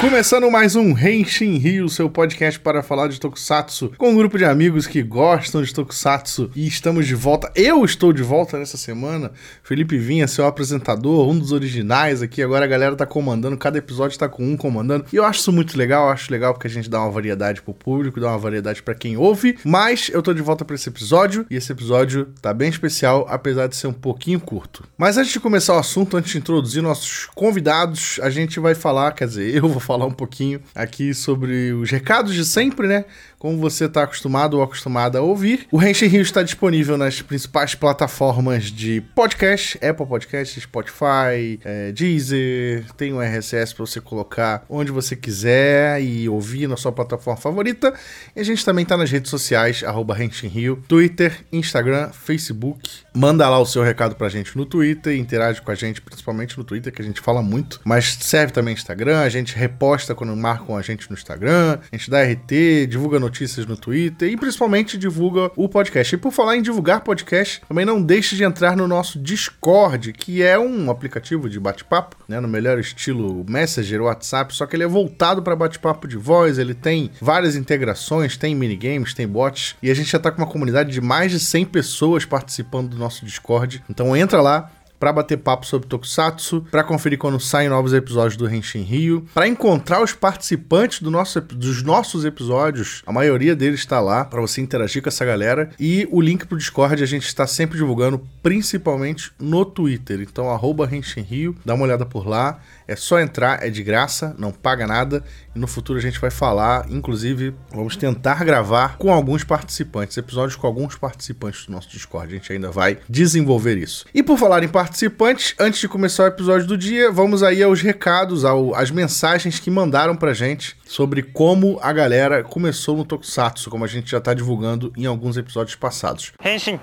Começando mais um Henshin Rio, seu podcast para falar de Tokusatsu, com um grupo de amigos que gostam de Tokusatsu e estamos de volta. Eu estou de volta nessa semana. Felipe Vinha, seu apresentador, um dos originais aqui. Agora a galera tá comandando, cada episódio tá com um comandando. E eu acho isso muito legal, eu acho legal porque a gente dá uma variedade pro público, dá uma variedade para quem ouve. Mas eu tô de volta para esse episódio e esse episódio tá bem especial, apesar de ser um pouquinho curto. Mas antes de começar o assunto, antes de introduzir nossos convidados, a gente vai falar, quer dizer, eu vou falar um pouquinho aqui sobre os recados de sempre, né? Como você está acostumado ou acostumada a ouvir. O Renshin Rio está disponível nas principais plataformas de podcast, Apple Podcast, Spotify, é, Deezer, tem um RSS para você colocar onde você quiser e ouvir na sua plataforma favorita. E a gente também está nas redes sociais, arroba Rio, Twitter, Instagram, Facebook. Manda lá o seu recado pra gente no Twitter, interage com a gente, principalmente no Twitter, que a gente fala muito, mas serve também Instagram, a gente reposta quando marcam a gente no Instagram, a gente dá RT, divulga notícias no Twitter e principalmente divulga o podcast. E por falar em divulgar podcast, também não deixe de entrar no nosso Discord, que é um aplicativo de bate-papo, né, no melhor estilo Messenger, WhatsApp, só que ele é voltado para bate-papo de voz, ele tem várias integrações, tem minigames, tem bots, e a gente já tá com uma comunidade de mais de 100 pessoas participando do nosso Discord. Então entra lá, para bater papo sobre Tokusatsu, para conferir quando saem novos episódios do Henshin Rio, para encontrar os participantes do nosso, dos nossos episódios. A maioria deles está lá para você interagir com essa galera e o link pro Discord a gente está sempre divulgando, principalmente no Twitter. Então arroba Henshin Rio, dá uma olhada por lá. É só entrar, é de graça, não paga nada. E no futuro a gente vai falar, inclusive, vamos tentar gravar com alguns participantes, episódios com alguns participantes do nosso Discord. A gente ainda vai desenvolver isso. E por falar em participantes, antes de começar o episódio do dia, vamos aí aos recados, ao, às mensagens que mandaram pra gente sobre como a galera começou no Tokusatsu, como a gente já tá divulgando em alguns episódios passados. Henshin!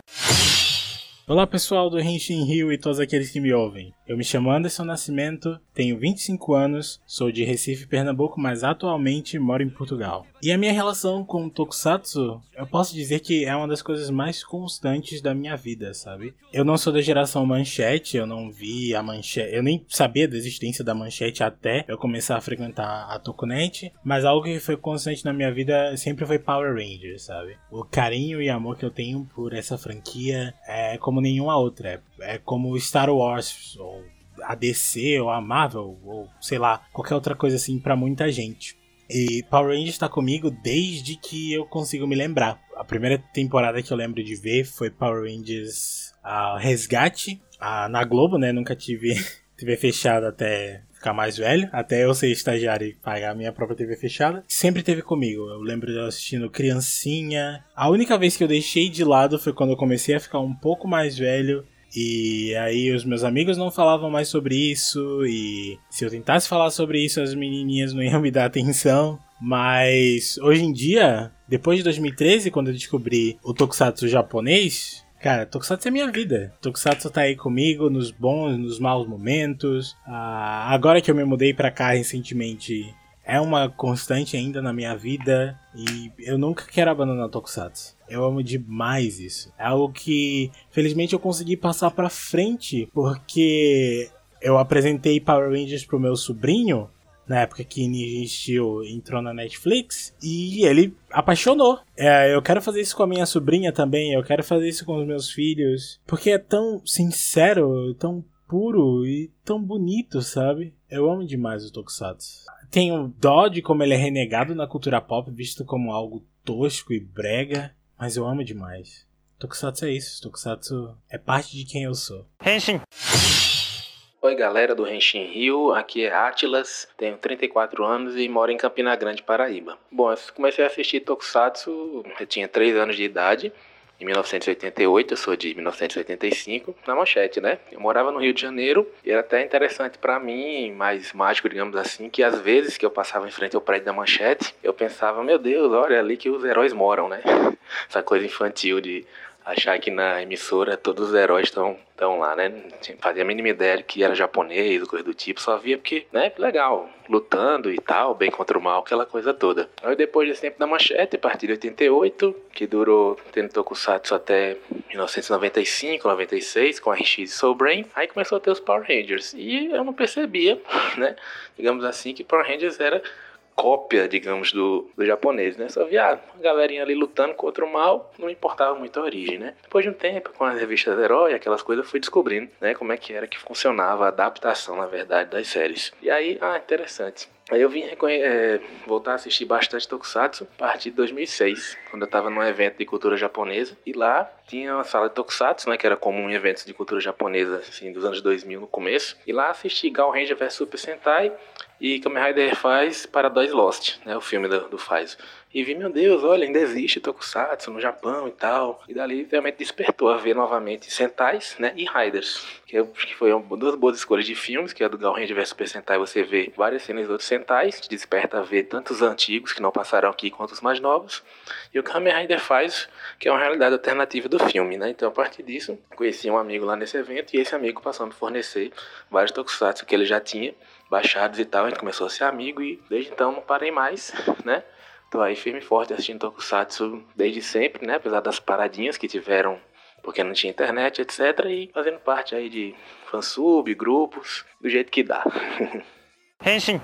Olá pessoal do Henshin Rio e todos aqueles que me ouvem. Eu me chamo Anderson Nascimento, tenho 25 anos, sou de Recife, Pernambuco, mas atualmente moro em Portugal. E a minha relação com o Tokusatsu, eu posso dizer que é uma das coisas mais constantes da minha vida, sabe? Eu não sou da geração manchete, eu não vi a manchete, eu nem sabia da existência da manchete até eu começar a frequentar a Tokunet, mas algo que foi constante na minha vida sempre foi Power Rangers, sabe? O carinho e amor que eu tenho por essa franquia é como nenhuma outra, é, como Star Wars ou a DC ou a Marvel ou sei lá, qualquer outra coisa assim para muita gente. E Power Rangers está comigo desde que eu consigo me lembrar. A primeira temporada que eu lembro de ver foi Power Rangers Resgate na Globo, né? Nunca tive TV fechada até ficar mais velho, até eu ser estagiário e pagar minha própria TV fechada. Sempre teve comigo. Eu lembro de eu assistindo Criancinha. A única vez que eu deixei de lado foi quando eu comecei a ficar um pouco mais velho e aí os meus amigos não falavam mais sobre isso e se eu tentasse falar sobre isso as menininhas não iam me dar atenção. Mas hoje em dia, depois de 2013, quando eu descobri o Tokusatsu japonês, cara, Tokusatsu é minha vida. Tokusatsu tá aí comigo nos bons, nos maus momentos. Ah, agora que eu me mudei para cá recentemente, é uma constante ainda na minha vida e eu nunca quero abandonar Tokusatsu. Eu amo demais isso. É algo que, felizmente, eu consegui passar pra frente, porque eu apresentei Power Rangers pro meu sobrinho, na época que Ninja Steel entrou na Netflix, e ele apaixonou. É, eu quero fazer isso com a minha sobrinha também, eu quero fazer isso com os meus filhos, porque é tão sincero, tão puro e tão bonito, sabe? Eu amo demais o Tokusatsu. Tenho dó de como ele é renegado na cultura pop, visto como algo tosco e brega. Mas eu amo demais. Tokusatsu é isso. Tokusatsu é parte de quem eu sou. Henshin! Oi galera do Henshin Rio, aqui é Atlas, tenho 34 anos e moro em Campina Grande, Paraíba. Bom, eu comecei a assistir Tokusatsu, eu tinha 3 anos de idade em 1988, eu sou de 1985, na manchete, né? Eu morava no Rio de Janeiro e era até interessante para mim, mais mágico, digamos assim, que às vezes que eu passava em frente ao prédio da manchete, eu pensava, meu Deus, olha ali que os heróis moram, né? Essa coisa infantil de achar que na emissora todos os heróis estão estão lá, né? Fazia a mínima ideia que era japonês, coisa do tipo, só via porque, né, legal, lutando e tal, bem contra o mal, aquela coisa toda. Aí depois desse tempo da manchete, de 88, que durou tendo Tokusatsu até 1995, 96, com a RX e Soul Brain, aí começou a ter os Power Rangers. E eu não percebia, né, digamos assim, que Power Rangers era cópia, digamos, do, do japonês, né? Só via a galerinha ali lutando contra o mal, não importava muito a origem, né? Depois de um tempo, com as revistas Herói, aquelas coisas, fui descobrindo, né? Como é que era que funcionava a adaptação, na verdade, das séries. E aí, ah, interessante. Aí eu vim é, voltar a assistir bastante Tokusatsu a partir de 2006, quando eu estava num evento de cultura japonesa. E lá tinha uma sala de Tokusatsu, né, que era comum em eventos de cultura japonesa assim, dos anos 2000 no começo. E lá assisti Gal Ranger vs Super Sentai e Kamen Rider faz Paradise Lost, né, o filme do, do. E vi, meu Deus, olha, ainda existe Tokusatsu no Japão e tal. E dali realmente despertou a ver novamente Sentais, né, e Riders. Que, eu, que foi uma, duas boas escolhas de filmes, que é do Gal vs Super Sentai, você vê várias cenas de outros Sentais, te desperta a ver tanto os antigos, que não passaram aqui, quanto os mais novos. E o Kamen Rider faz, que é uma realidade alternativa do filme, né. Então, a partir disso, conheci um amigo lá nesse evento, e esse amigo passou a me fornecer vários Tokusatsu que ele já tinha baixados e tal, a gente começou a ser amigo e desde então não parei mais, né? Tô aí firme e forte assistindo Tokusatsu desde sempre, né? Apesar das paradinhas que tiveram porque não tinha internet, etc. E fazendo parte aí de fansub, grupos, do jeito que dá. Henshin.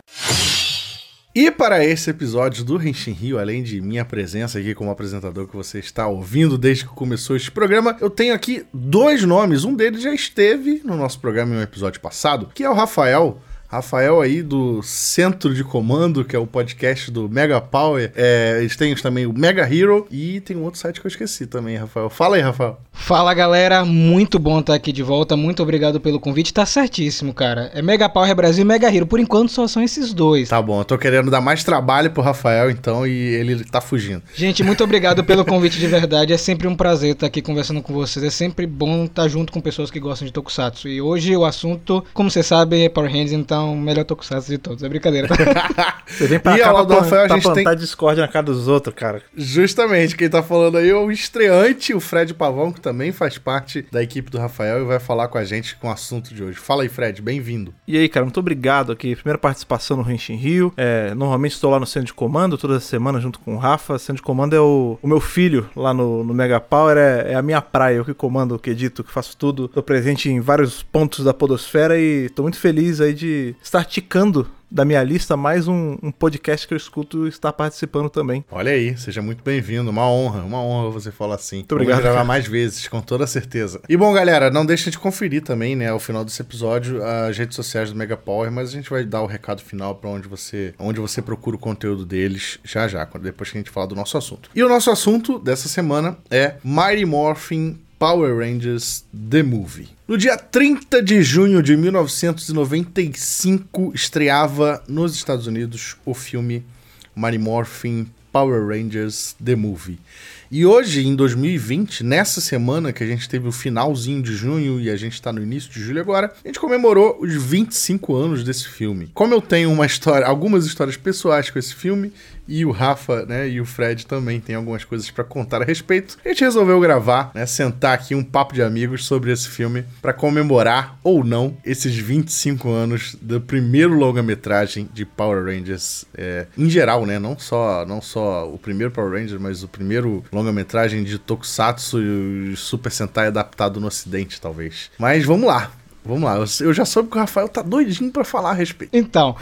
E para esse episódio do Henshin Rio, além de minha presença aqui como apresentador que você está ouvindo desde que começou este programa, eu tenho aqui dois nomes. Um deles já esteve no nosso programa em um episódio passado, que é o Rafael Rafael aí do Centro de Comando, que é o podcast do Mega Power. É, eles têm também o Mega Hero e tem um outro site que eu esqueci também, Rafael. Fala aí, Rafael. Fala, galera. Muito bom estar aqui de volta. Muito obrigado pelo convite. Tá certíssimo, cara. É Mega Power Brasil e Mega Hero. Por enquanto só são esses dois. Tá bom. Eu tô querendo dar mais trabalho pro Rafael, então, e ele tá fugindo. Gente, muito obrigado pelo convite de verdade. É sempre um prazer estar aqui conversando com vocês. É sempre bom estar junto com pessoas que gostam de Tokusatsu. E hoje o assunto, como vocês sabem, é Power Hands, então o melhor Tokusatsu de todos. É brincadeira. Você vem pra e cá pra, Rafael, pra a gente plantar tem... discórdia na cara dos outros, cara. Justamente, quem tá falando aí é o estreante, o Fred Pavão, que também faz parte da equipe do Rafael e vai falar com a gente com o assunto de hoje. Fala aí, Fred, bem-vindo. E aí, cara, muito obrigado aqui. Primeira participação no Renshin Rio. É, normalmente estou lá no centro de comando toda semana junto com o Rafa. O centro de comando é o, o meu filho lá no, no Mega Power, é, é, a minha praia. Eu que comando, que edito, que faço tudo. Tô presente em vários pontos da podosfera e tô muito feliz aí de estar indicando da minha lista mais um, um, podcast que eu escuto está participando também. Olha aí, seja muito bem-vindo. Uma honra, uma honra você falar assim. Muito obrigado. Vou gravar mais vezes, com toda certeza. E bom, galera, não deixa de conferir também, né, ao final desse episódio, as redes sociais do Mega Power, mas a gente vai dar o recado final para onde você, onde você procura o conteúdo deles já já, depois que a gente falar do nosso assunto. E o nosso assunto dessa semana é Mighty Morphin Power Rangers The Movie. No dia 30 de junho de 1995, estreava nos Estados Unidos o filme Mighty Morphin Power Rangers The Movie. E hoje, em 2020, nessa semana que a gente teve o finalzinho de junho e a gente está no início de julho agora, a gente comemorou os 25 anos desse filme. Como eu tenho uma história, algumas histórias pessoais com esse filme, e o Rafa, né, e o Fred também tem algumas coisas para contar a respeito. A gente resolveu gravar, né, sentar aqui um papo de amigos sobre esse filme para comemorar ou não esses 25 anos do primeiro longa-metragem de Power Rangers é, em geral, né, não só não só o primeiro Power Rangers, mas o primeiro longa-metragem de Tokusatsu e Super Sentai adaptado no Ocidente, talvez. Mas vamos lá. Vamos lá, eu já soube que o Rafael tá doidinho para falar a respeito. Então,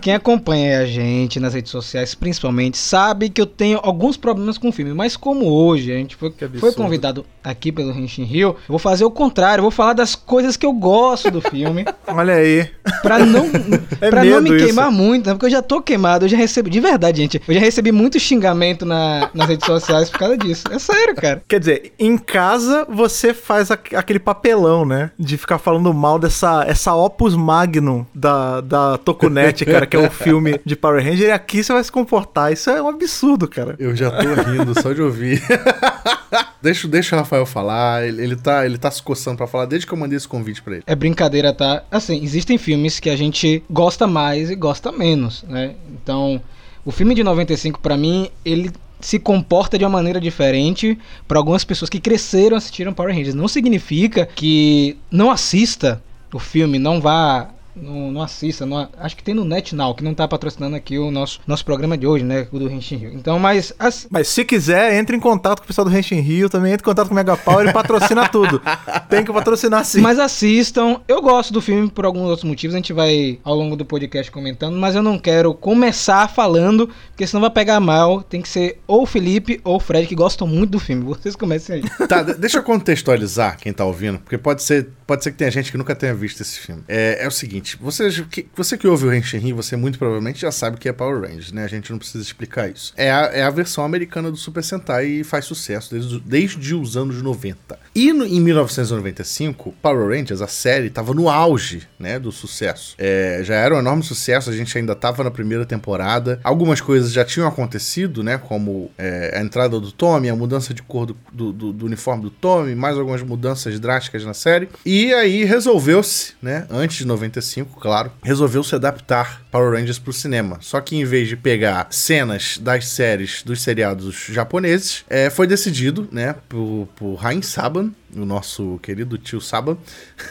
quem acompanha a gente nas redes sociais, principalmente, sabe que eu tenho alguns problemas com o filme. Mas como hoje a gente foi, foi convidado aqui pelo Henshin Rio, eu vou fazer o contrário, vou falar das coisas que eu gosto do filme. Olha aí. Pra não, é pra não me queimar muito, né? porque eu já tô queimado, eu já recebi, de verdade, gente, eu já recebi muito xingamento na, nas redes sociais por causa disso. É sério, cara. Quer dizer, em casa você faz aquele papelão, né? De ficar falando mal dessa essa opus magnum da, da Tokunet, cara, que é o filme de Power Ranger, e aqui você vai se comportar. Isso é um absurdo, cara. Eu já tô rindo só de ouvir. deixa, deixa o Rafael falar, ele, ele, tá, ele tá se coçando pra falar desde que eu mandei esse convite pra ele. É brincadeira, tá? Assim, existem filmes que a gente gosta mais e gosta menos, né? Então, o filme de 95, para mim, ele se comporta de uma maneira diferente para algumas pessoas que cresceram assistiram Power Rangers. Não significa que não assista o filme, não vá não, não assista, não, acho que tem no NetNow, que não tá patrocinando aqui o nosso, nosso programa de hoje, né? O do Henshin Rio. Então, mas. As... Mas se quiser, entre em contato com o pessoal do Henshin Rio, também entre em contato com o Mega Power e patrocina tudo. Tem que patrocinar sim. Mas assistam. Eu gosto do filme por alguns outros motivos, a gente vai ao longo do podcast comentando, mas eu não quero começar falando, porque senão vai pegar mal. Tem que ser ou o Felipe ou o Fred, que gostam muito do filme. Vocês comecem aí. Tá, deixa eu contextualizar quem tá ouvindo, porque pode ser, pode ser que tenha gente que nunca tenha visto esse filme. É, é o seguinte seguinte, você que, você que ouve o Henshin você muito provavelmente já sabe que é Power Rangers, né? A gente não precisa explicar isso. É a, é a versão americana do Super Sentai e faz sucesso desde, desde os anos 90. E no, em 1995, Power Rangers, a série, estava no auge, né, do sucesso. É, já era um enorme sucesso, a gente ainda estava na primeira temporada. Algumas coisas já tinham acontecido, né, como é, a entrada do Tommy, a mudança de cor do, do, do, do uniforme do Tommy, mais algumas mudanças drásticas na série. E aí resolveu-se, né, antes de 95, claro, resolveu se adaptar Power Rangers para o cinema. Só que em vez de pegar cenas das séries dos seriados japoneses, é, foi decidido, né, por, por Rain Saban, o nosso querido tio Saban,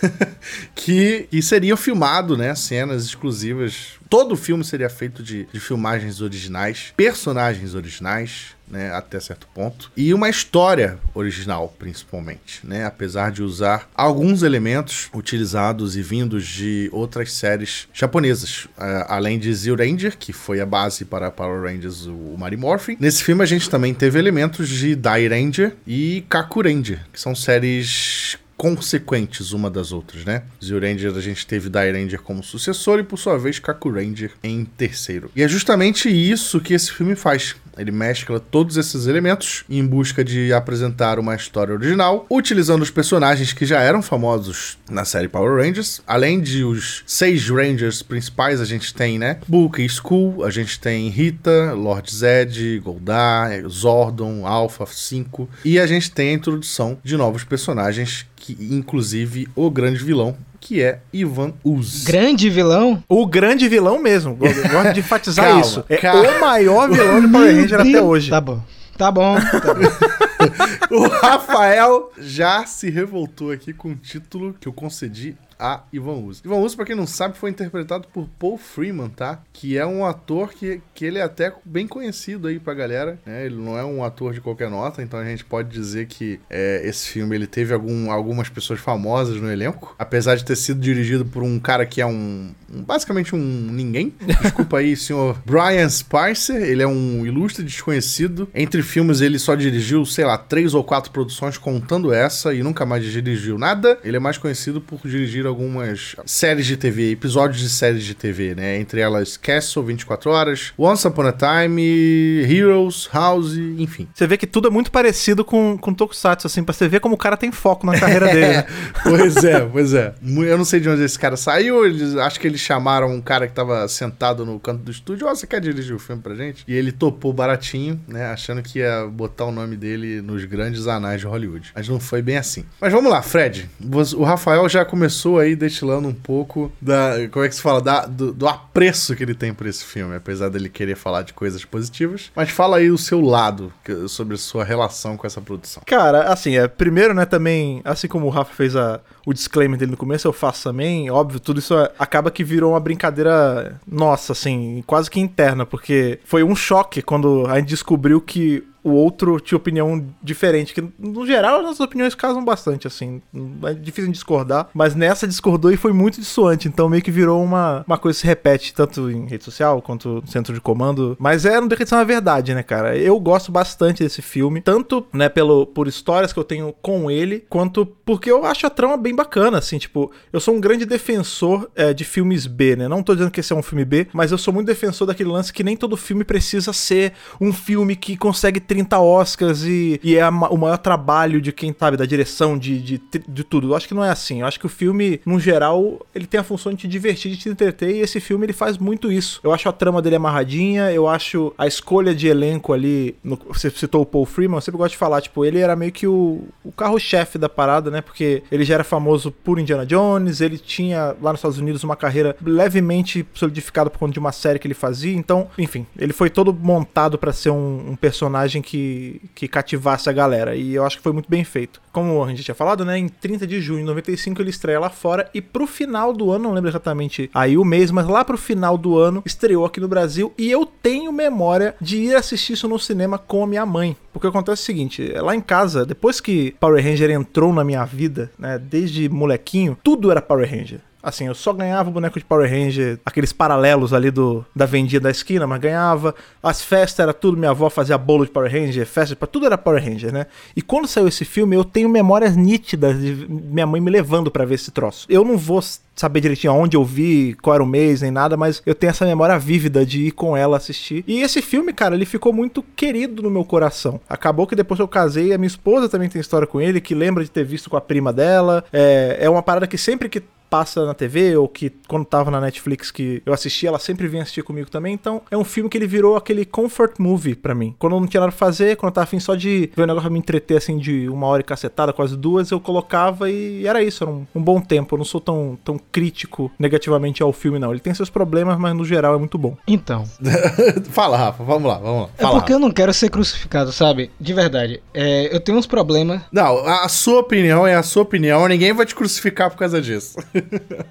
que, que seria filmado, né, cenas exclusivas. Todo o filme seria feito de, de filmagens originais, personagens originais, né, até certo ponto, e uma história original, principalmente, né, apesar de usar alguns elementos utilizados e vindos de outras séries japonesas, uh, além de Zero Ranger, que foi a base para Power Rangers, o Mighty Morphin. Nesse filme a gente também teve elementos de Dai Ranger e Kaku Ranger, que são séries consequentes uma das outras, né? Ranger a gente teve Dai Ranger como sucessor e por sua vez Kaku Ranger em terceiro. E é justamente isso que esse filme faz. Ele mescla todos esses elementos em busca de apresentar uma história original, utilizando os personagens que já eram famosos na série Power Rangers. Além de os seis Rangers principais, a gente tem, né? Book e Skull, a gente tem Rita, Lord Zed, Goldar, Zordon, Alpha 5. E a gente tem a introdução de novos personagens que inclusive o grande vilão, que é Ivan Uz. Grande vilão? O grande vilão mesmo. Gosto de enfatizar calma, isso. É calma. o maior vilão de Power Ranger até hoje. Tá bom. Tá bom. Tá bom. o Rafael já se revoltou aqui com o título que eu concedi a Ivan Uso. Ivan Uso, pra quem não sabe, foi interpretado por Paul Freeman, tá? Que é um ator que, que ele é até bem conhecido aí pra galera, né? Ele não é um ator de qualquer nota, então a gente pode dizer que é, esse filme ele teve algum, algumas pessoas famosas no elenco, apesar de ter sido dirigido por um cara que é um, um basicamente um ninguém. Desculpa aí, senhor Brian Spicer, ele é um ilustre desconhecido. Entre filmes ele só dirigiu, sei lá, três ou quatro produções contando essa e nunca mais dirigiu nada. Ele é mais conhecido por dirigir algumas séries de TV, episódios de séries de TV, né? Entre elas Castle 24 Horas, Once Upon a Time, Heroes, House, enfim. Você vê que tudo é muito parecido com, com Tokusatsu, assim, pra você ver como o cara tem foco na carreira dele. Né? pois é, pois é. Eu não sei de onde esse cara saiu, eles, acho que eles chamaram um cara que tava sentado no canto do estúdio, ó, oh, você quer dirigir o filme pra gente? E ele topou baratinho, né? Achando que ia botar o nome dele nos grandes anais de Hollywood. Mas não foi bem assim. Mas vamos lá, Fred. O Rafael já começou aí destilando um pouco da. Como é que se fala? Da, do, do, apreço que ele tem por esse filme, apesar dele querer falar de coisas positivas. Mas fala aí o seu lado sobre a sua relação com essa produção. Cara, assim, é, primeiro, né, também, assim como o Rafa fez a, o disclaimer dele no começo, eu faço também, óbvio, tudo isso é, acaba que virou uma brincadeira nossa, assim, quase que interna, porque foi um choque quando a gente descobriu que o outro tinha opinião diferente, que no geral as nossas opiniões casam bastante, assim, é difícil discordar, mas nessa discordou e foi muito dissuante, então meio que virou uma, uma coisa que se repete tanto em rede social quanto no centro de comando, mas é, não deixa de ser uma verdade, né, cara? Eu gosto bastante desse filme, tanto, né, pelo, por histórias que eu tenho com ele, quanto porque eu acho a trama bem bacana, assim, tipo, eu sou um grande defensor é, de filmes B, né? Não tô dizendo que esse é um filme B, mas eu sou muito defensor daquele lance que nem todo filme precisa ser um filme que consegue ter 30 Oscars e, e é a, o maior trabalho de quem sabe, da direção, de, de, de tudo. Eu acho que não é assim. Eu acho que o filme, no geral, ele tem a função de te divertir, de te entreter, e esse filme ele faz muito isso. Eu acho a trama dele amarradinha, eu acho a escolha de elenco ali. No, você citou o Paul Freeman, eu sempre gosto de falar, tipo, ele era meio que o, o carro-chefe da parada, né? Porque ele já era famoso por Indiana Jones, ele tinha lá nos Estados Unidos uma carreira levemente solidificada por conta de uma série que ele fazia. Então, enfim, ele foi todo montado para ser um, um personagem que, que cativasse a galera. E eu acho que foi muito bem feito. Como a gente tinha falado, né? Em 30 de junho de 95 ele estreia lá fora. E pro final do ano, não lembro exatamente aí o mês, mas lá pro final do ano, estreou aqui no Brasil. E eu tenho memória de ir assistir isso no cinema com a minha mãe. Porque acontece o seguinte, lá em casa, depois que Power Ranger entrou na minha vida, né? Desde molequinho, tudo era Power Ranger. Assim, eu só ganhava boneco de Power Ranger, aqueles paralelos ali do da vendinha da esquina, mas ganhava. As festas era tudo, minha avó fazia bolo de Power Ranger, festa, tudo era Power Ranger, né? E quando saiu esse filme, eu tenho memórias nítidas de minha mãe me levando para ver esse troço. Eu não vou saber direitinho aonde eu vi, qual era o mês, nem nada, mas eu tenho essa memória vívida de ir com ela assistir. E esse filme, cara, ele ficou muito querido no meu coração. Acabou que depois eu casei, a minha esposa também tem história com ele, que lembra de ter visto com a prima dela. É, é uma parada que sempre que passa na TV ou que quando tava na Netflix que eu assisti, ela sempre vinha assistir comigo também. Então é um filme que ele virou aquele comfort movie para mim. Quando eu não tinha nada pra fazer, quando eu tava afim só de ver um negócio pra me entreter assim de uma hora e cacetada, quase duas, eu colocava e era isso, era um, um bom tempo. Eu não sou tão, tão crítico negativamente ao filme, não. Ele tem seus problemas, mas no geral é muito bom. Então. Fala, Rafa, vamos lá, vamos lá. É Fala, é porque Rafa. eu não quero ser crucificado, sabe? De verdade. É, eu tenho uns problemas. Não, a sua opinião é a sua opinião, ninguém vai te crucificar por causa disso.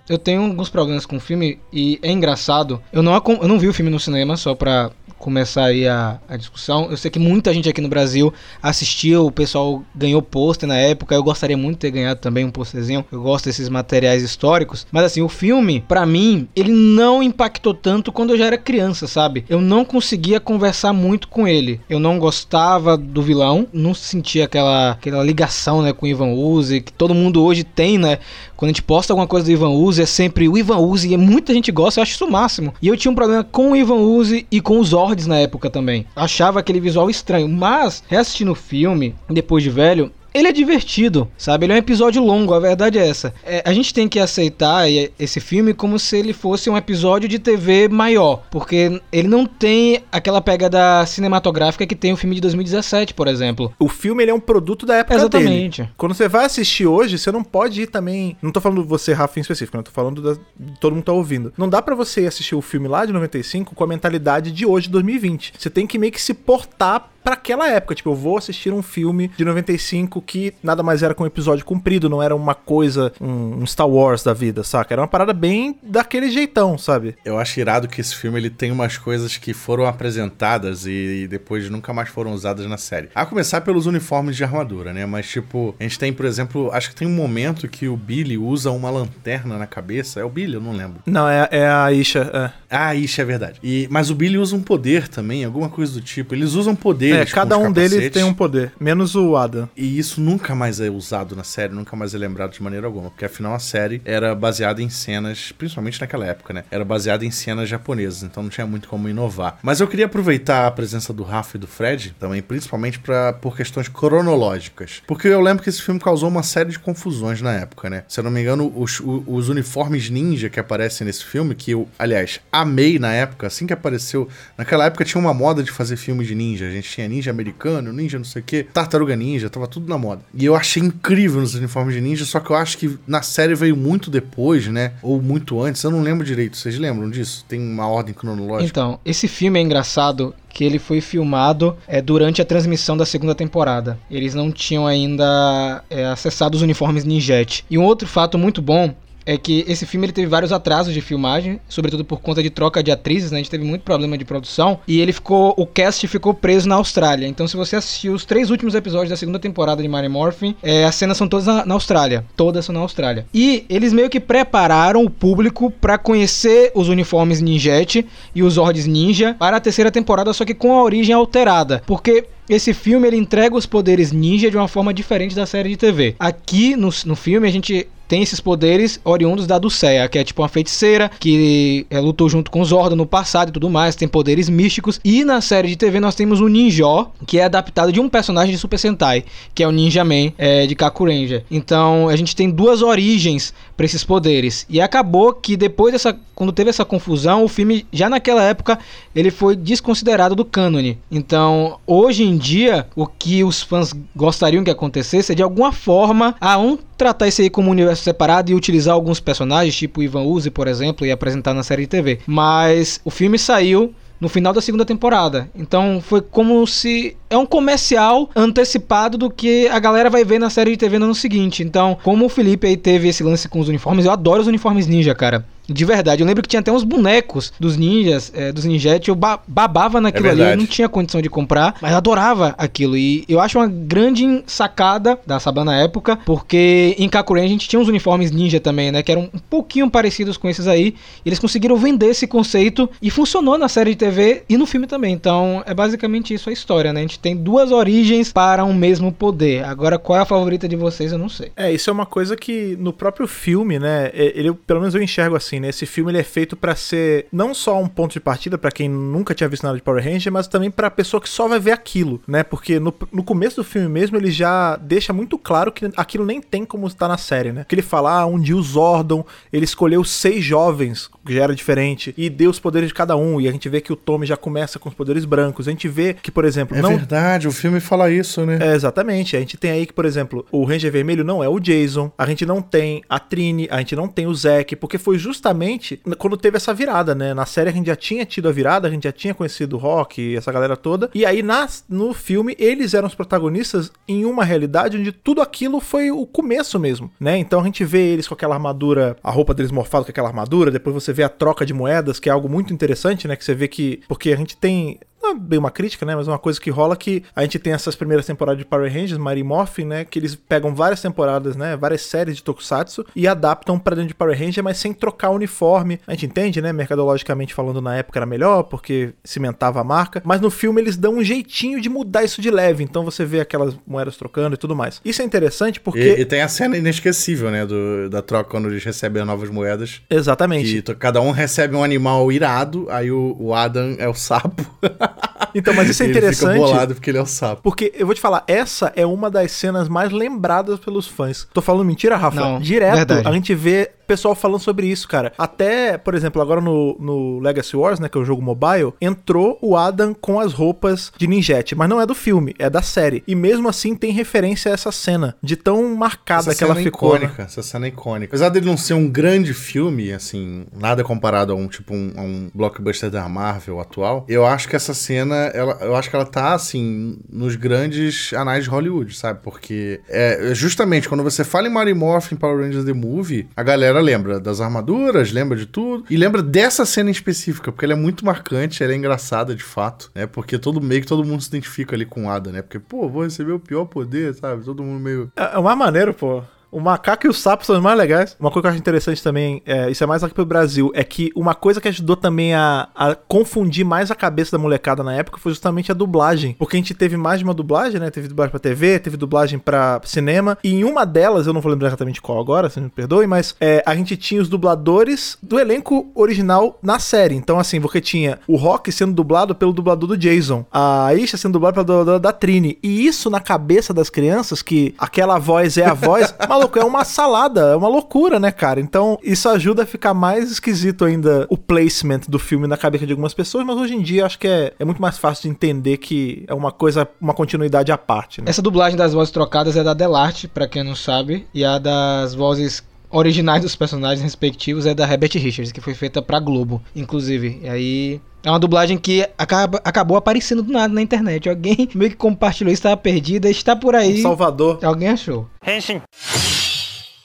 eu tenho alguns problemas com o filme e é engraçado. Eu não, eu não vi o filme no cinema, só pra começar aí a, a discussão. Eu sei que muita gente aqui no Brasil assistiu, o pessoal ganhou pôster na época. Eu gostaria muito de ter ganhado também um pôsterzinho. Eu gosto desses materiais históricos. Mas assim, o filme, para mim, ele não impactou tanto quando eu já era criança, sabe? Eu não conseguia conversar muito com ele. Eu não gostava do vilão, não sentia aquela, aquela ligação né, com o Ivan Uzi, que todo mundo hoje tem, né? Quando a gente posta alguma coisa do Ivan Uzi, é sempre o Ivan Uzi, e muita gente gosta, eu acho isso o máximo. E eu tinha um problema com o Ivan Uzi e com os Na época também. Achava aquele visual estranho, mas reassistindo o filme, depois de velho, ele é divertido, sabe? Ele é um episódio longo, a verdade é essa. É, a gente tem que aceitar esse filme como se ele fosse um episódio de TV maior, porque ele não tem aquela pegada cinematográfica que tem o filme de 2017, por exemplo. O filme ele é um produto da época Exatamente. dele. Quando você vai assistir hoje, você não pode ir também. Não tô falando você, Rafa, em específico, né? Tô falando da. Todo mundo tá ouvindo. Não dá para você assistir o filme lá de 95 com a mentalidade de hoje, 2020. Você tem que meio que se portar para aquela época. Tipo, eu vou assistir um filme de 95 que nada mais era com um episódio comprido, não era uma coisa, um, um, Star Wars da vida, saca? Era uma parada bem daquele jeitão, sabe? Eu acho irado que esse filme ele tem umas coisas que foram apresentadas e, e depois nunca mais foram usadas na série. A começar pelos uniformes de armadura, né? Mas, tipo, a gente tem, por exemplo, acho que tem um momento que o Billy usa uma lanterna na cabeça. É o Billy? Eu não lembro. Não, é, é a Isha. É. Ah, a Isha é verdade. E, mas o Billy usa um poder também, alguma coisa do tipo. Eles usam poder é, cada um deles tem um poder, menos o Adam. E isso nunca mais é usado na série, nunca mais é lembrado de maneira alguma, porque afinal a série era baseada em cenas, principalmente naquela época, né? Era baseada em cenas japonesas, então não tinha muito como inovar. Mas eu queria aproveitar a presença do Rafa e do Fred também, principalmente pra, por questões cronológicas. Porque eu lembro que esse filme causou uma série de confusões na época, né? Se eu não me engano, os, os uniformes ninja que aparecem nesse filme, que eu, aliás, amei na época, assim que apareceu. Naquela época tinha uma moda de fazer filme de ninja. A gente tinha ninja americano, ninja não sei o que, tartaruga ninja, tava tudo na moda. E eu achei incrível nos uniformes de ninja, só que eu acho que na série veio muito depois, né? Ou muito antes, eu não lembro direito. Vocês lembram disso? Tem uma ordem cronológica? Então, esse filme é engraçado que ele foi filmado é, durante a transmissão da segunda temporada. Eles não tinham ainda é, acessado os uniformes Ninjet. E um outro fato muito bom é que esse filme ele teve vários atrasos de filmagem, sobretudo por conta de troca de atrizes, né? A gente teve muito problema de produção e ele ficou, o cast ficou preso na Austrália. Então, se você assistiu os três últimos episódios da segunda temporada de Mighty Morphin, é, as cenas são todas na, na, Austrália, todas são na Austrália. E eles meio que prepararam o público para conhecer os uniformes Ninjet e os Zords Ninja para a terceira temporada, só que com a origem alterada, porque esse filme ele entrega os poderes ninja de uma forma diferente da série de TV. Aqui no, no filme a gente tem esses poderes oriundos da Dulceia, que é tipo uma feiticeira que é, lutou junto com Zordon no passado e tudo mais, tem poderes místicos. E na série de TV nós temos o Ninjó, que é adaptado de um personagem de Super Sentai, que é o Ninja Man é, de Kakurenja. Então a gente tem duas origens para esses poderes. E acabou que depois dessa, quando teve essa confusão, o filme já naquela época ele foi desconsiderado do cânone. Então hoje em dia o que os fãs gostariam que acontecesse é de alguma forma a um tratar isso aí como um universo separado e utilizar alguns personagens, tipo Ivan Uzi, por exemplo, e apresentar na série de TV. Mas o filme saiu no final da segunda temporada. Então foi como se é um comercial antecipado do que a galera vai ver na série de TV no ano seguinte. Então, como o Felipe aí teve esse lance com os uniformes, eu adoro os uniformes ninja, cara. De verdade, eu lembro que tinha até uns bonecos dos ninjas, é, dos ninjetes, eu ba babava naquilo é ali, eu não tinha condição de comprar, mas adorava aquilo. E eu acho uma grande sacada da Saban na época, porque em Kakuren a gente tinha uns uniformes ninja também, né, que eram um pouquinho parecidos com esses aí. E eles conseguiram vender esse conceito e funcionou na série de TV e no filme também. Então é basicamente isso a história, né? A gente tem duas origens para um mesmo poder. Agora, qual é a favorita de vocês, eu não sei. É, isso é uma coisa que no próprio filme, né, ele, pelo menos eu enxergo assim, né? Esse filme ele é feito para ser não só um ponto de partida para quem nunca tinha visto nada de Power Ranger, mas também para pessoa que só vai ver aquilo, né? Porque no, no começo do filme mesmo ele já deixa muito claro que aquilo nem tem como estar na série, né? Que ele fala, ah, um dia o Zordon, ele escolheu seis jovens, que já era diferente, e deu os poderes de cada um, e a gente vê que o Tommy já começa com os poderes brancos. A gente vê que, por exemplo, é não... verdade, o filme fala isso, né? É, exatamente. A gente tem aí que, por exemplo, o Ranger Vermelho não é o Jason, a gente não tem a Trini, a gente não tem o Zack, porque foi justamente quando teve essa virada, né? Na série a gente já tinha tido a virada, a gente já tinha conhecido o Rock, essa galera toda. E aí na, no filme eles eram os protagonistas em uma realidade onde tudo aquilo foi o começo mesmo, né? Então a gente vê eles com aquela armadura, a roupa deles morfada com aquela armadura, depois você vê a troca de moedas, que é algo muito interessante, né? Que você vê que. Porque a gente tem não é bem uma crítica, né? Mas uma coisa que rola que a gente tem essas primeiras temporadas de Power Rangers, Mighty Morphin, né? Que eles pegam várias temporadas, né? Várias séries de Tokusatsu e adaptam para dentro de Power Ranger, mas sem trocar o uniforme. A gente entende, né? Mercadologicamente falando, na época era melhor, porque cimentava a marca. Mas no filme eles dão um jeitinho de mudar isso de leve. Então você vê aquelas moedas trocando e tudo mais. Isso é interessante porque. E, e tem a cena inesquecível, né? Do, da troca quando eles recebem as novas moedas. Exatamente. Que cada um recebe um animal irado, aí o, o Adam é o sapo. Então, mas isso é interessante. Ele fica bolado porque ele é o sapo. Porque eu vou te falar, essa é uma das cenas mais lembradas pelos fãs. Tô falando mentira, Rafa? Não, Direto verdade. a gente vê pessoal falando sobre isso, cara. Até, por exemplo, agora no, no Legacy Wars, né, que é o jogo mobile, entrou o Adam com as roupas de ninjete, mas não é do filme, é da série. E mesmo assim tem referência a essa cena, de tão marcada essa que ela é ficou. Icônica, né? Essa cena é icônica. Apesar dele não ser um grande filme, assim, nada comparado a um tipo um, a um blockbuster da Marvel atual, eu acho que essa cena, ela, eu acho que ela tá, assim, nos grandes anais de Hollywood, sabe? Porque é justamente quando você fala em Mary Morphin Power Rangers The Movie, a galera lembra das armaduras, lembra de tudo, e lembra dessa cena em específica, porque ela é muito marcante, ela é engraçada de fato, né? Porque todo meio que todo mundo se identifica ali com Ada, né? Porque, pô, vou receber o pior poder, sabe? Todo mundo meio. É, é mais maneiro, pô. O macaco e o sapo são os mais legais. Uma coisa que eu acho interessante também, é, isso é mais aqui pro Brasil, é que uma coisa que ajudou também a, a, confundir mais a cabeça da molecada na época foi justamente a dublagem. Porque a gente teve mais de uma dublagem, né? Teve dublagem pra TV, teve dublagem pra cinema. E em uma delas, eu não vou lembrar exatamente qual agora, se me perdoe, mas é, a gente tinha os dubladores do elenco original na série. Então, assim, você tinha o Rock sendo dublado pelo dublador do Jason, a Isha sendo dublada pela dubladora da Trini. E isso na cabeça das crianças, que aquela voz é a voz. maluco, é uma salada, é uma loucura, né, cara? Então, isso ajuda a ficar mais esquisito ainda o placement do filme na cabeça de algumas pessoas, mas hoje em dia acho que é, é muito mais fácil de entender que é uma coisa, uma continuidade à parte. Né? Essa dublagem das vozes trocadas é da Delarte, para quem não sabe, e a das vozes originais dos personagens respectivos é da Herbert Richards, que foi feita pra Globo, inclusive. E aí é uma dublagem que acaba, acabou aparecendo do nada na internet. Alguém meio que compartilhou, estava perdida, está por aí. Salvador. Alguém achou. Henshin.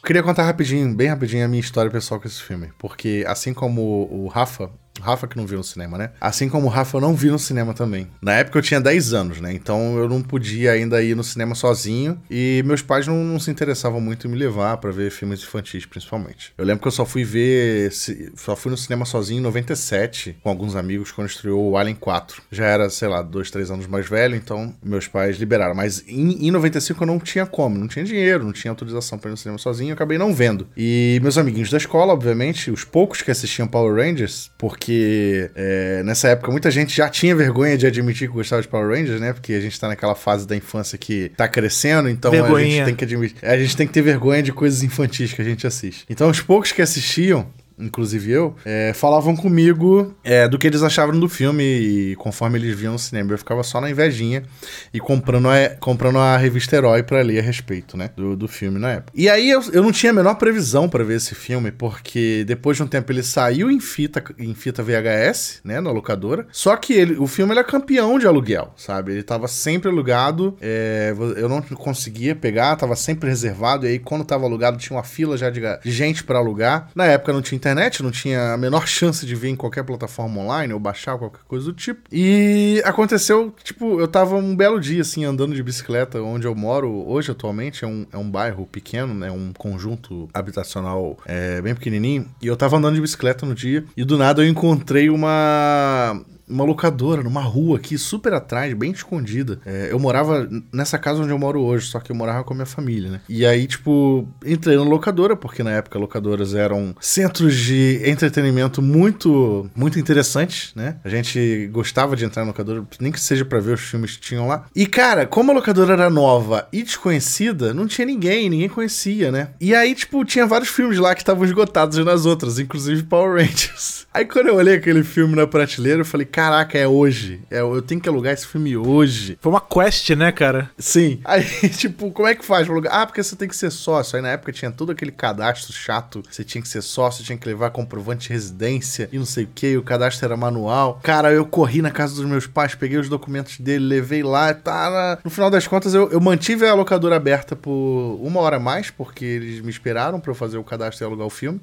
Queria contar rapidinho, bem rapidinho, a minha história pessoal com esse filme. Porque assim como o Rafa, Rafa que não viu no cinema, né? Assim como o Rafa, eu não vi no cinema também. Na época eu tinha 10 anos, né? Então eu não podia ainda ir no cinema sozinho. E meus pais não, não se interessavam muito em me levar para ver filmes infantis, principalmente. Eu lembro que eu só fui ver. Só fui no cinema sozinho em 97, com alguns amigos, quando estreou o Alien 4. Já era, sei lá, dois, três anos mais velho, então meus pais liberaram. Mas em, em 95 eu não tinha como, não tinha dinheiro, não tinha autorização para ir no cinema sozinho, eu acabei não vendo. E meus amiguinhos da escola, obviamente, os poucos que assistiam Power Rangers, porque porque é, nessa época muita gente já tinha vergonha de admitir que gostava de Power Rangers, né? Porque a gente tá naquela fase da infância que tá crescendo, então Vergonhinha. a gente tem que admitir. A gente tem que ter vergonha de coisas infantis que a gente assiste. Então, os poucos que assistiam, inclusive eu, é, falavam comigo é, do que eles achavam do filme e conforme eles viam no cinema, eu ficava só na invejinha e comprando a, comprando a revista Herói pra ler a respeito, né, do, do filme na época. E aí eu, eu não tinha a menor previsão para ver esse filme, porque depois de um tempo ele saiu em fita, em fita VHS, né, na locadora, só que ele, o filme ele é campeão de aluguel, sabe? Ele tava sempre alugado, é, eu não conseguia pegar, tava sempre reservado, e aí quando tava alugado tinha uma fila já de, gente para alugar. Na época não tinha não tinha a menor chance de ver em qualquer plataforma online ou baixar qualquer coisa do tipo. E aconteceu, tipo, eu tava um belo dia, assim, andando de bicicleta onde eu moro hoje atualmente, é um, é um bairro pequeno, né, um conjunto habitacional é, bem pequenininho, e eu tava andando de bicicleta no dia, e do nada eu encontrei uma uma locadora numa rua aqui, super atrás, bem escondida. É, eu morava nessa casa onde eu moro hoje, só que eu morava com a minha família, né? E aí, tipo, entrei na locadora, porque na época locadoras eram centros de entretenimento muito, muito interessantes, né? A gente gostava de entrar na locadora, nem que seja para ver os filmes que tinham lá. E, cara, como a locadora era nova e desconhecida, não tinha ninguém, ninguém conhecia, né? E aí, tipo, tinha vários filmes lá que estavam esgotados nas outras, inclusive Power Rangers. Aí quando eu olhei aquele filme na prateleira, eu falei, caraca, é hoje. É, eu tenho que alugar esse filme hoje. Foi uma quest, né, cara? Sim. Aí, tipo, como é que faz pra alugar? Ah, porque você tem que ser sócio. Aí na época tinha todo aquele cadastro chato. Você tinha que ser sócio, tinha que levar comprovante de residência e não sei o que. O cadastro era manual. Cara, eu corri na casa dos meus pais, peguei os documentos dele, levei lá. Tá, no final das contas, eu, eu mantive a locadora aberta por uma hora a mais, porque eles me esperaram para eu fazer o cadastro e alugar o filme.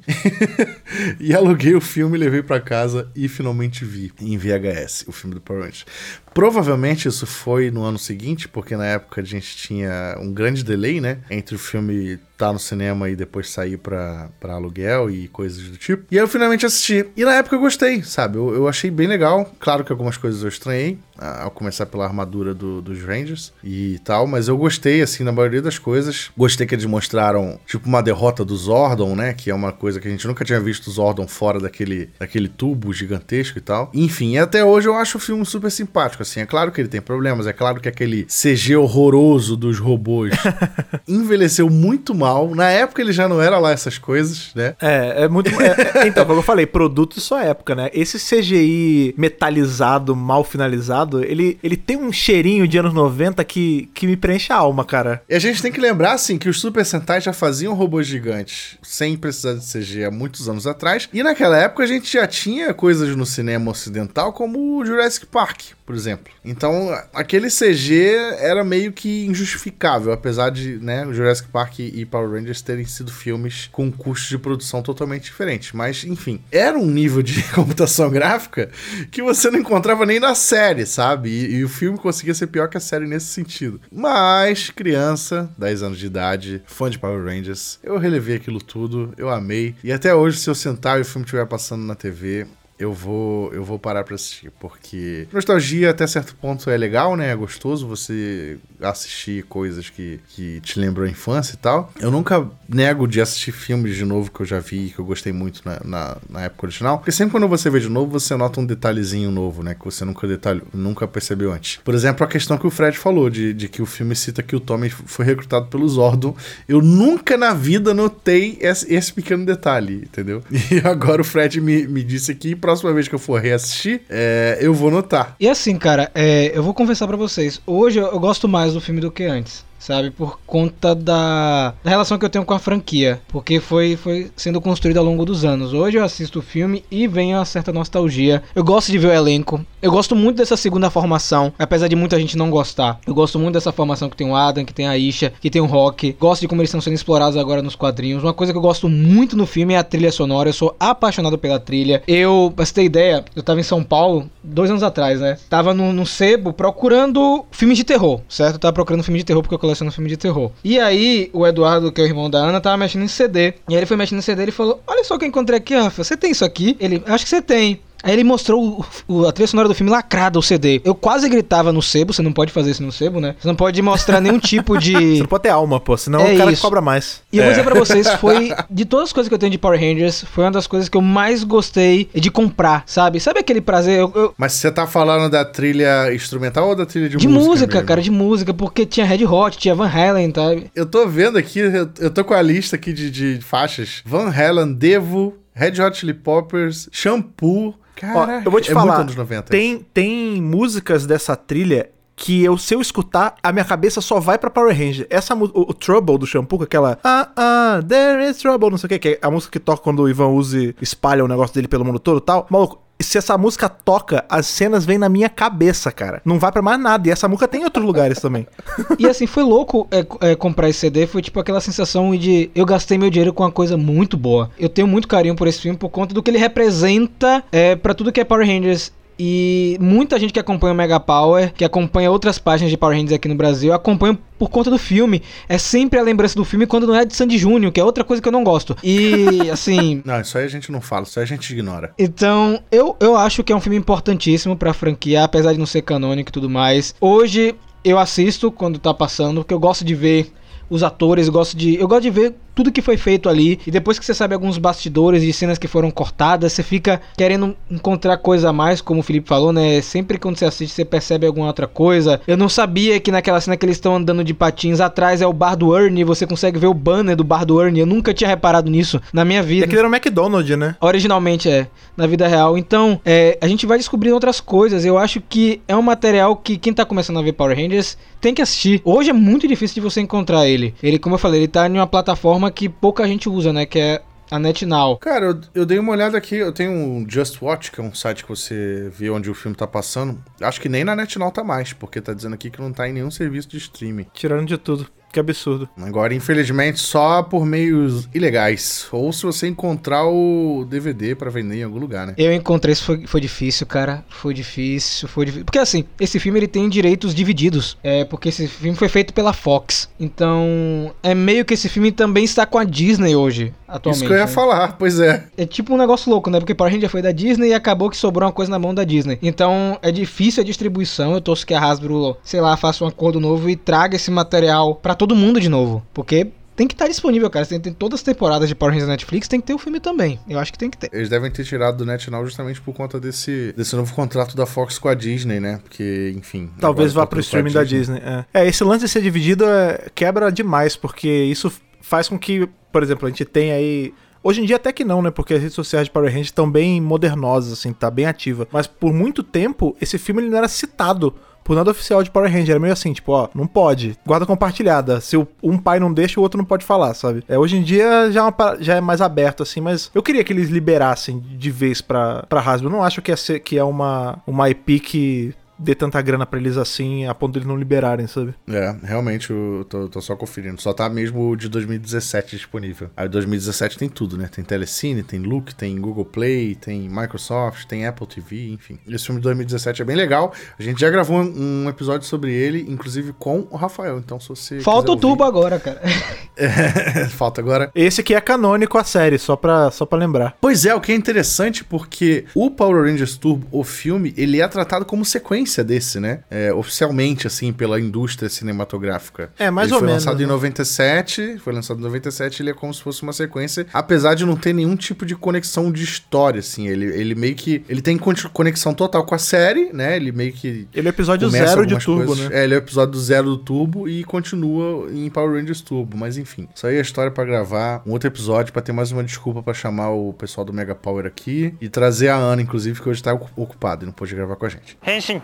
e aluguei o filme, levei para casa e finalmente vi em VHS o filme do Power Rangers. Provavelmente isso foi no ano seguinte, porque na época a gente tinha um grande delay, né? Entre o filme tá no cinema e depois sair pra aluguel e coisas do tipo. E aí eu finalmente assisti. E na época eu gostei, sabe? Eu, eu achei bem legal. Claro que algumas coisas eu estranhei, ao começar pela armadura do, dos Rangers e tal, mas eu gostei, assim, na maioria das coisas. Gostei que eles mostraram, tipo, uma derrota do Zordon, né? Que é uma coisa que a gente nunca tinha visto o Zordon fora daquele, daquele tubo gigantesco e tal. Enfim, até hoje eu acho o filme super simpático, assim. É claro que ele tem problemas, é claro que aquele CG horroroso dos robôs envelheceu muito mal. Na época ele já não era lá essas coisas, né? É, é muito. É, é então, como eu falei, produto de sua época, né? Esse CGI metalizado, mal finalizado, ele, ele tem um cheirinho de anos 90 que, que me preenche a alma, cara. E a gente tem que lembrar, assim, que os Super Sentai já faziam robôs gigantes sem precisar de CG há muitos anos atrás. E naquela época a gente já tinha coisas no cinema ocidental como o Jurassic Park, por exemplo. Então, aquele CG era meio que injustificável, apesar de, né, Jurassic Park e Power Rangers terem sido filmes com custos de produção totalmente diferentes. Mas, enfim, era um nível de computação gráfica que você não encontrava nem na série, sabe? E, e, o filme conseguia ser pior que a série nesse sentido. Mas, criança, 10 anos de idade, fã de Power Rangers, eu relevei aquilo tudo, eu amei. E até hoje, se eu sentar e o filme estiver passando na TV, eu vou eu vou parar para assistir, porque nostalgia até certo ponto é legal, né? É gostoso você assistir coisas que, que te lembram a infância e tal. Eu nunca nego de assistir filmes de novo que eu já vi, que eu gostei muito na, na, na época original, porque sempre quando você vê de novo, você nota um detalhezinho novo, né? Que você nunca detalhou, nunca percebeu antes. Por exemplo, a questão que o Fred falou, de, de que o filme cita que o Tommy foi recrutado pelo Zordon. Eu nunca na vida notei esse, esse pequeno detalhe, entendeu? E agora o Fred me, me disse aqui próxima vez que eu for reassistir, é, eu vou notar. E assim, cara, é, eu vou confessar para vocês. Hoje eu, eu gosto mais do filme do que antes sabe? Por conta da, da, relação que eu tenho com a franquia, porque foi, foi sendo construída ao longo dos anos. Hoje eu assisto o filme e vem uma certa nostalgia. Eu gosto de ver o elenco. Eu gosto muito dessa segunda formação, apesar de muita gente não gostar. Eu gosto muito dessa formação que tem o Adam, que tem a Isha, que tem o Rock. Gosto de como eles estão sendo explorados agora nos quadrinhos. Uma coisa que eu gosto muito no filme é a trilha sonora. Eu sou apaixonado pela trilha. Eu, pra você ter ideia, eu tava em São Paulo dois anos atrás, né? Tava no, no sebo procurando filmes de terror, certo? Eu tava procurando filme de terror porque eu coleciono filme de terror. E aí, o Eduardo, que é o irmão da Ana, tava mexendo em CD. E aí ele foi mexendo em CD e falou: Olha só o que eu encontrei aqui, Rafa. Você tem isso aqui? Ele, acho que você tem. Aí ele mostrou o, o, a trilha sonora do filme lacrada, o CD. Eu quase gritava no sebo, você não pode fazer isso no sebo, né? Você não pode mostrar nenhum tipo de. Você não pode ter alma, pô, senão é o cara cobra mais. E eu vou dizer pra vocês, foi. De todas as coisas que eu tenho de Power Rangers, foi uma das coisas que eu mais gostei de comprar, sabe? Sabe aquele prazer? Eu, eu... Mas você tá falando da trilha instrumental ou da trilha de, de música? De música, cara, de música, porque tinha Red Hot, tinha Van Halen, sabe? Eu tô vendo aqui, eu, eu tô com a lista aqui de, de faixas. Van Halen, Devo, Red Hot Chili Poppers, Shampoo. Cara, eu vou te é falar, anos 90. Tem, tem músicas dessa trilha que eu, se eu escutar, a minha cabeça só vai pra Power Ranger. Essa o, o Trouble do Shampoo, aquela Ah, ah, there is trouble, não sei o que, que é a música que toca quando o Ivan Uzi espalha o negócio dele pelo mundo todo e tal. Maluco, se essa música toca, as cenas vêm na minha cabeça, cara. Não vai para mais nada. E essa música tem em outros lugares também. E assim, foi louco é, é, comprar esse CD. Foi tipo aquela sensação de eu gastei meu dinheiro com uma coisa muito boa. Eu tenho muito carinho por esse filme por conta do que ele representa é, para tudo que é Power Rangers e muita gente que acompanha o Mega Power, que acompanha outras páginas de Power Rangers aqui no Brasil, acompanha por conta do filme. É sempre a lembrança do filme quando não é de Sandy Júnior, que é outra coisa que eu não gosto. E, assim. não, isso aí a gente não fala, isso aí a gente ignora. Então, eu, eu acho que é um filme importantíssimo pra franquia, apesar de não ser canônico e tudo mais. Hoje, eu assisto quando tá passando, porque eu gosto de ver os atores, gosto de. Eu gosto de ver tudo que foi feito ali. E depois que você sabe alguns bastidores de cenas que foram cortadas, você fica querendo encontrar coisa a mais, como o Felipe falou, né? Sempre quando você assiste, você percebe alguma outra coisa. Eu não sabia que naquela cena que eles estão andando de patins atrás é o bar do Ernie, você consegue ver o banner do bar do Ernie. Eu nunca tinha reparado nisso na minha vida. E aquele era o McDonald's, né? Originalmente é, na vida real. Então, é, a gente vai descobrindo outras coisas. Eu acho que é um material que quem tá começando a ver Power Rangers tem que assistir. Hoje é muito difícil de você encontrar ele. Ele, como eu falei, ele tá em uma plataforma plataforma que pouca gente usa, né? Que é a NetNow. Cara, eu, eu, dei uma olhada aqui, eu tenho um Just Watch, que é um site que você vê onde o filme tá passando. Acho que nem na NetNow tá mais, porque tá dizendo aqui que não tá em nenhum serviço de streaming. Tirando de tudo. Que absurdo. Agora, infelizmente, só por meios ilegais. Ou se você encontrar o DVD para vender em algum lugar, né? Eu encontrei, isso foi, foi difícil, cara. Foi difícil, foi difícil. Porque assim, esse filme ele tem direitos divididos. É porque esse filme foi feito pela Fox. Então, é meio que esse filme também está com a Disney hoje, atualmente. Isso que eu ia né? falar, pois é. É tipo um negócio louco, né? Porque Power Ranger foi da Disney e acabou que sobrou uma coisa na mão da Disney. Então, é difícil a distribuição. Eu torço que a Hasbro, sei lá, faça um acordo novo e traga esse material para todo mundo de novo. Porque tem que estar tá disponível, cara. Tem, tem todas as temporadas de Power Rangers na Netflix, tem que ter o filme também. Eu acho que tem que ter. Eles devem ter tirado do NetNow justamente por conta desse, desse novo contrato da Fox com a Disney, né? Porque, enfim. Talvez vá tá pro streaming da Disney. É. é. esse lance de ser dividido é, quebra demais, porque isso faz com que, por exemplo, a gente tenha aí. Hoje em dia até que não, né? Porque as redes sociais de Power Rangers estão bem modernosas, assim, tá bem ativa. Mas por muito tempo, esse filme ele não era citado por nada oficial de Power Ranger. Era meio assim, tipo, ó, não pode. Guarda compartilhada. Se um pai não deixa, o outro não pode falar, sabe? É, hoje em dia já é, uma, já é mais aberto, assim, mas eu queria que eles liberassem de vez pra, pra Hasbro. Eu não acho que é, ser, que é uma, uma IP que dê tanta grana pra eles assim, a ponto de eles não liberarem, sabe? É, realmente, eu tô, tô, só conferindo. Só tá mesmo o de 2017 disponível. Aí 2017 tem tudo, né? Tem Telecine, tem Look, tem Google Play, tem Microsoft, tem Apple TV, enfim. Esse filme de 2017 é bem legal. A gente já gravou um, episódio sobre ele, inclusive com o Rafael. Então, se você. Falta o tubo agora, cara. falta agora. Esse aqui é canônico a série, só pra, só pra lembrar. Pois é, o que é interessante porque o Power Rangers Turbo, o filme, ele é tratado como sequência desse, né? É, oficialmente, assim, pela indústria cinematográfica. É, mais ele ou foi menos. Foi lançado né? em 97, foi lançado em 97, ele é como se fosse uma sequência, apesar de não ter nenhum tipo de conexão de história, assim. Ele, ele meio que. Ele tem conexão total com a série, né? Ele meio que. Ele é o episódio zero de Turbo, coisas, né? É, ele é o episódio zero do Turbo e continua em Power Rangers Turbo, mas enfim. Isso aí é história para gravar um outro episódio, para ter mais uma desculpa para chamar o pessoal do Mega Power aqui e trazer a Ana, inclusive, que hoje tá ocupado e não pôde gravar com a gente. Henshin.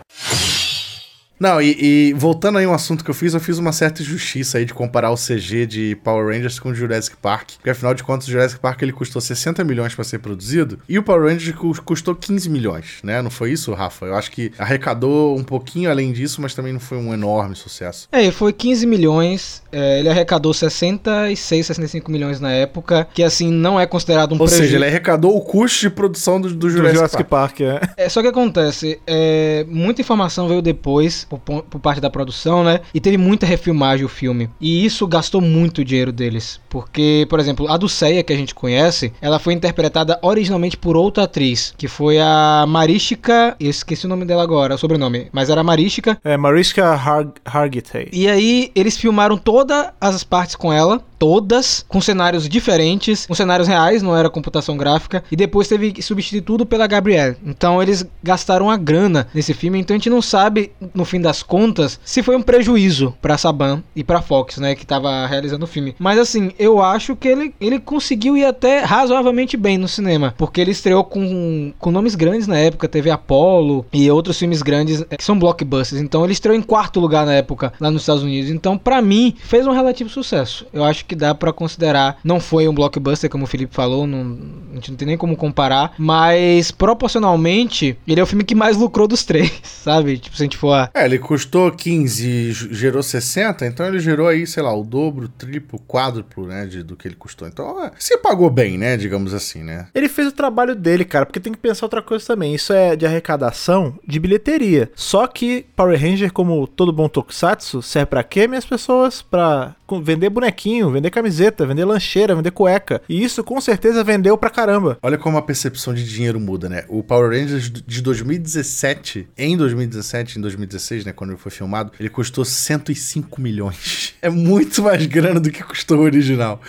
Não, e, e, voltando aí um assunto que eu fiz, eu fiz uma certa injustiça aí de comparar o CG de Power Rangers com o Jurassic Park. Porque afinal de contas, o Jurassic Park ele custou 60 milhões para ser produzido e o Power Rangers custou 15 milhões, né? Não foi isso, Rafa? Eu acho que arrecadou um pouquinho além disso, mas também não foi um enorme sucesso. É, foi 15 milhões, é, ele arrecadou 66, 65 milhões na época, que assim não é considerado um Ou prejuízo. seja, ele arrecadou o custo de produção do, do Jurassic, do Jurassic Park. Park é. é. Só que acontece, é, muita informação veio depois por, por, parte da produção, né? E teve muita refilmagem o filme. E isso gastou muito dinheiro deles. Porque, por exemplo, a Dulceia que a gente conhece, ela foi interpretada originalmente por outra atriz, que foi a Marishka. Eu esqueci o nome dela agora, o sobrenome. Mas era Marishka. É, Marishka Har Hargitay. E aí, eles filmaram todas as partes com ela todas com cenários diferentes, com cenários reais, não era computação gráfica, e depois teve que substituir tudo pela Gabrielle. Então eles gastaram a grana nesse filme, então a gente não sabe no fim fim das contas, se foi um prejuízo pra Saban e pra Fox, né, que tava realizando o filme. Mas assim, eu acho que ele, ele conseguiu ir até razoavelmente bem no cinema, porque ele estreou com, com nomes grandes na época, teve Apollo e outros filmes grandes é, que são blockbusters. Então ele estreou em quarto lugar na época lá nos Estados Unidos. Então, para mim, fez um relativo sucesso. Eu acho que dá para considerar, não foi um blockbuster como o Felipe falou, não, a gente não tem nem como comparar, mas proporcionalmente, ele é o filme que mais lucrou dos três, sabe? Tipo, se a gente for a... É, ele custou 15 e gerou 60, então ele gerou aí, sei lá, o dobro, triplo, quádruplo, né, de, do que ele custou. Então, é, se pagou bem, né, digamos assim, né? Ele fez o trabalho dele, cara, porque tem que pensar outra coisa também. Isso é de arrecadação de bilheteria. Só que Power Ranger, como todo bom tokusatsu, serve para quê, minhas pessoas? Pra vender bonequinho, vender camiseta, vender lancheira, vender cueca. E isso com certeza vendeu pra caramba. Olha como a percepção de dinheiro muda, né? O Power Rangers de 2017, em 2017, em 2016, né, quando ele foi filmado, ele custou 105 milhões. É muito mais grana do que custou o original.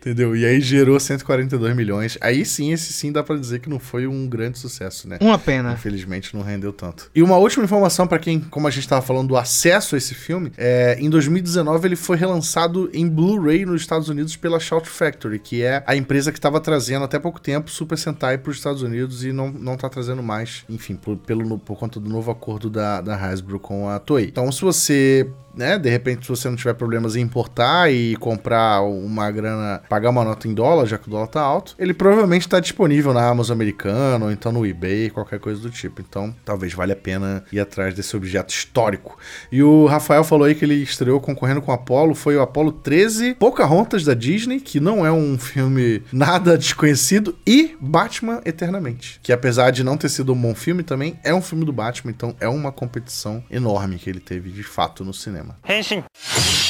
Entendeu? E aí gerou 142 milhões. Aí sim, esse sim dá para dizer que não foi um grande sucesso, né? Uma pena. Infelizmente não rendeu tanto. E uma última informação para quem, como a gente tava falando, do acesso a esse filme, é, em 2019 ele foi relançado em Blu-ray nos Estados Unidos pela Shout Factory, que é a empresa que estava trazendo até pouco tempo Super Sentai para os Estados Unidos e não, não tá trazendo mais, enfim, por, pelo, por conta do novo acordo da, da Hasbro com a Toei. Então, se você né? De repente, se você não tiver problemas em importar e comprar uma grana, pagar uma nota em dólar, já que o dólar tá alto, ele provavelmente está disponível na Amazon americana ou então no eBay, qualquer coisa do tipo. Então, talvez valha a pena ir atrás desse objeto histórico. E o Rafael falou aí que ele estreou concorrendo com o Apollo, foi o Apollo 13, Pocahontas da Disney, que não é um filme nada desconhecido, e Batman Eternamente, que apesar de não ter sido um bom filme também, é um filme do Batman, então é uma competição enorme que ele teve de fato no cinema. ざいます。変身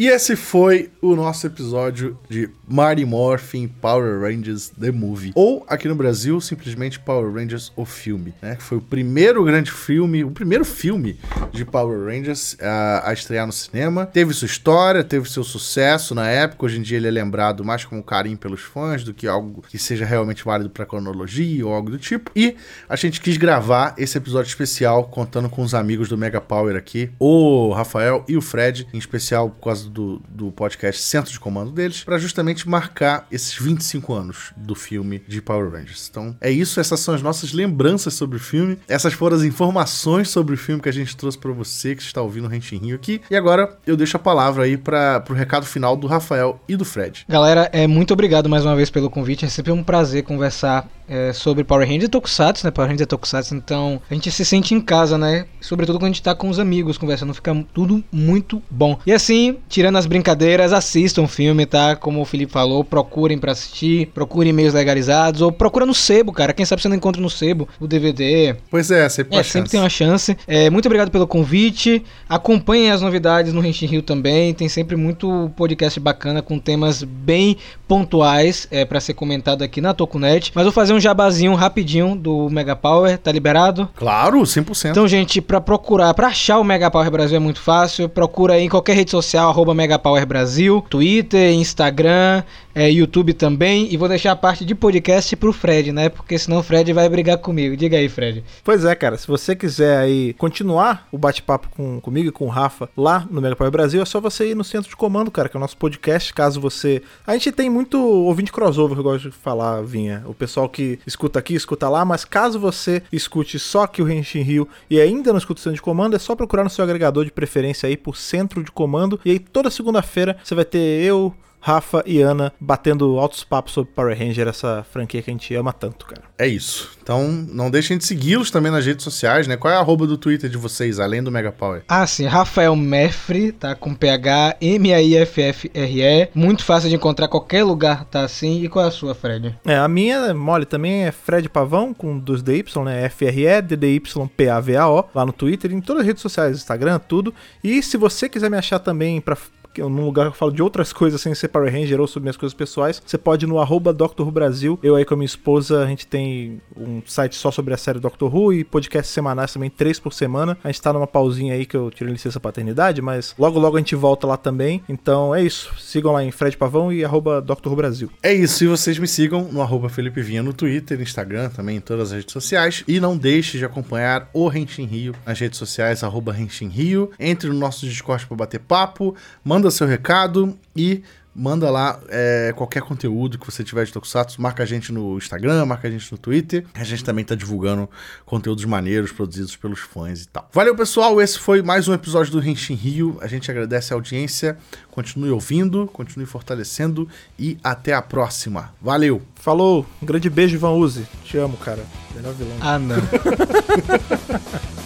E esse foi o nosso episódio de Mighty Morphin Power Rangers The Movie. Ou, aqui no Brasil, simplesmente Power Rangers O Filme, né? Que foi o primeiro grande filme, o primeiro filme de Power Rangers a, a estrear no cinema. Teve sua história, teve seu sucesso na época. Hoje em dia ele é lembrado mais como carinho pelos fãs do que algo que seja realmente válido para cronologia ou algo do tipo. E a gente quis gravar esse episódio especial contando com os amigos do Mega Power aqui, o Rafael e o Fred, em especial por causa do, do podcast Centro de Comando deles, para justamente marcar esses 25 anos do filme de Power Rangers. Então é isso, essas são as nossas lembranças sobre o filme, essas foram as informações sobre o filme que a gente trouxe para você que está ouvindo o Renshin Rio aqui. E agora eu deixo a palavra aí para o recado final do Rafael e do Fred. Galera, é muito obrigado mais uma vez pelo convite, é sempre um prazer conversar é, sobre Power Rangers e Tokusatsu, né? Power Rangers e Tokusatsu, então a gente se sente em casa, né? Sobretudo quando a gente tá com os amigos conversando, fica tudo muito bom. E assim, tirando as brincadeiras, assistam o filme, tá? Como o Felipe falou, procurem para assistir, procurem meios legalizados, ou procura no sebo, cara. Quem sabe você não encontra no sebo o DVD. Pois é, sempre, é, sempre tem uma chance. É, muito obrigado pelo convite. Acompanhem as novidades no Renshin Rio também. Tem sempre muito podcast bacana com temas bem pontuais é, para ser comentado aqui na Tokunet. Mas vou fazer um jabazinho rapidinho do Mega Power, tá liberado? Claro, 100%. Então, gente, para procurar, para achar o Mega Power Brasil é muito fácil. Procura aí em qualquer rede social, arroba Mega Power Brasil, Twitter, Instagram, é, YouTube também. E vou deixar a parte de podcast pro Fred, né? Porque senão o Fred vai brigar comigo. Diga aí, Fred. Pois é, cara. Se você quiser aí continuar o bate-papo com, comigo e com o Rafa lá no Mega Power Brasil, é só você ir no centro de comando, cara, que é o nosso podcast. Caso você. A gente tem muito ouvinte crossover que eu gosto de falar, Vinha. O pessoal que escuta aqui, escuta lá, mas caso você escute só aqui o Renshin Rio e ainda não escuta o centro de comando, é só procurar no seu agregador de preferência aí por centro de comando. E aí toda segunda-feira você vai ter eu. Rafa e Ana batendo altos papos sobre Power Ranger, essa franquia que a gente ama tanto, cara. É isso. Então, não deixem de segui-los também nas redes sociais, né? Qual é a arroba do Twitter de vocês, além do Mega Power? Ah, sim. Rafael Mefre, tá? Com PH, M-A-I-F-F-R-E. Muito fácil de encontrar qualquer lugar, tá assim. E qual é a sua, Fred? É, a minha, mole, também é Fred Pavão, com dois DY, né? F-R-E, D-D-Y-P-A-V-A-O, lá no Twitter, em todas as redes sociais, Instagram, tudo. E se você quiser me achar também pra num lugar que eu falo de outras coisas sem ser Power Ranger ou sobre minhas coisas pessoais, você pode ir no arroba Dr. Who Brasil. Eu aí com a minha esposa, a gente tem um site só sobre a série Doctor Who e podcasts semanais também, três por semana. A gente tá numa pausinha aí que eu tirei licença paternidade, mas logo logo a gente volta lá também. Então é isso. Sigam lá em Fred Pavão e arroba Dr. Who Brasil. É isso. E vocês me sigam no arroba Felipe Vinha no Twitter, Instagram, também em todas as redes sociais. E não deixe de acompanhar o Renshin Rio nas redes sociais, arroba Rio. Entre no nosso Discord para bater papo, manda seu recado e manda lá é, qualquer conteúdo que você tiver de Tokusatsu, marca a gente no Instagram, marca a gente no Twitter. A gente também tá divulgando conteúdos maneiros produzidos pelos fãs e tal. Valeu, pessoal. Esse foi mais um episódio do Renshin Rio. A gente agradece a audiência. Continue ouvindo, continue fortalecendo e até a próxima. Valeu! Falou! Um grande beijo, Van Uzi. Te amo, cara. Melhor vilão. Ah, não.